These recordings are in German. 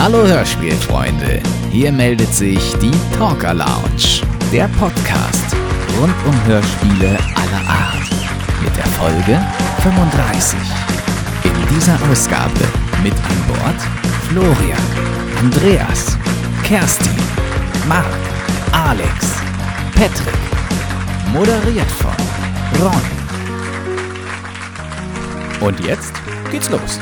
Hallo Hörspielfreunde, hier meldet sich die Talker Lounge, der Podcast rund um Hörspiele aller Art mit der Folge 35. In dieser Ausgabe mit an Bord Florian, Andreas, Kerstin, Marc, Alex, Patrick, moderiert von Ron. Und jetzt geht's los.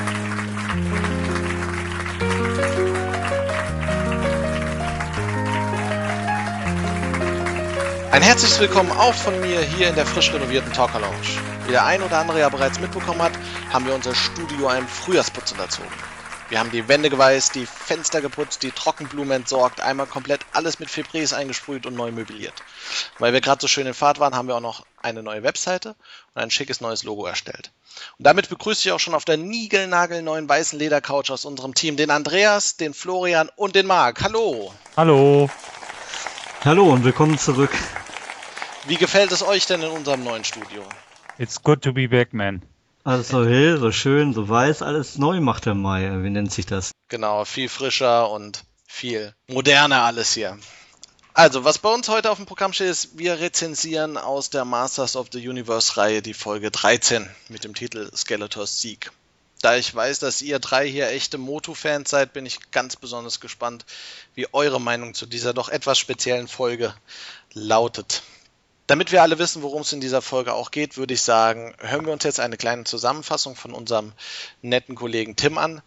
Ein herzliches Willkommen auch von mir hier in der frisch renovierten Talker Lounge. Wie der ein oder andere ja bereits mitbekommen hat, haben wir unser Studio einem Frühjahrsputz unterzogen. Wir haben die Wände geweißt, die Fenster geputzt, die Trockenblumen entsorgt, einmal komplett alles mit Febreze eingesprüht und neu möbliert. Weil wir gerade so schön in Fahrt waren, haben wir auch noch eine neue Webseite und ein schickes neues Logo erstellt. Und damit begrüße ich auch schon auf der niegelnagelneuen weißen Ledercouch aus unserem Team den Andreas, den Florian und den Marc. Hallo! Hallo! Hallo und willkommen zurück. Wie gefällt es euch denn in unserem neuen Studio? It's good to be back, man. Alles so hell, so schön, so weiß, alles neu macht der Mai. Wie nennt sich das? Genau, viel frischer und viel moderner alles hier. Also, was bei uns heute auf dem Programm steht, ist, wir rezensieren aus der Masters of the Universe Reihe die Folge 13 mit dem Titel Skeletors Sieg. Da ich weiß, dass ihr drei hier echte Motu-Fans seid, bin ich ganz besonders gespannt, wie eure Meinung zu dieser doch etwas speziellen Folge lautet. Damit wir alle wissen, worum es in dieser Folge auch geht, würde ich sagen, hören wir uns jetzt eine kleine Zusammenfassung von unserem netten Kollegen Tim an.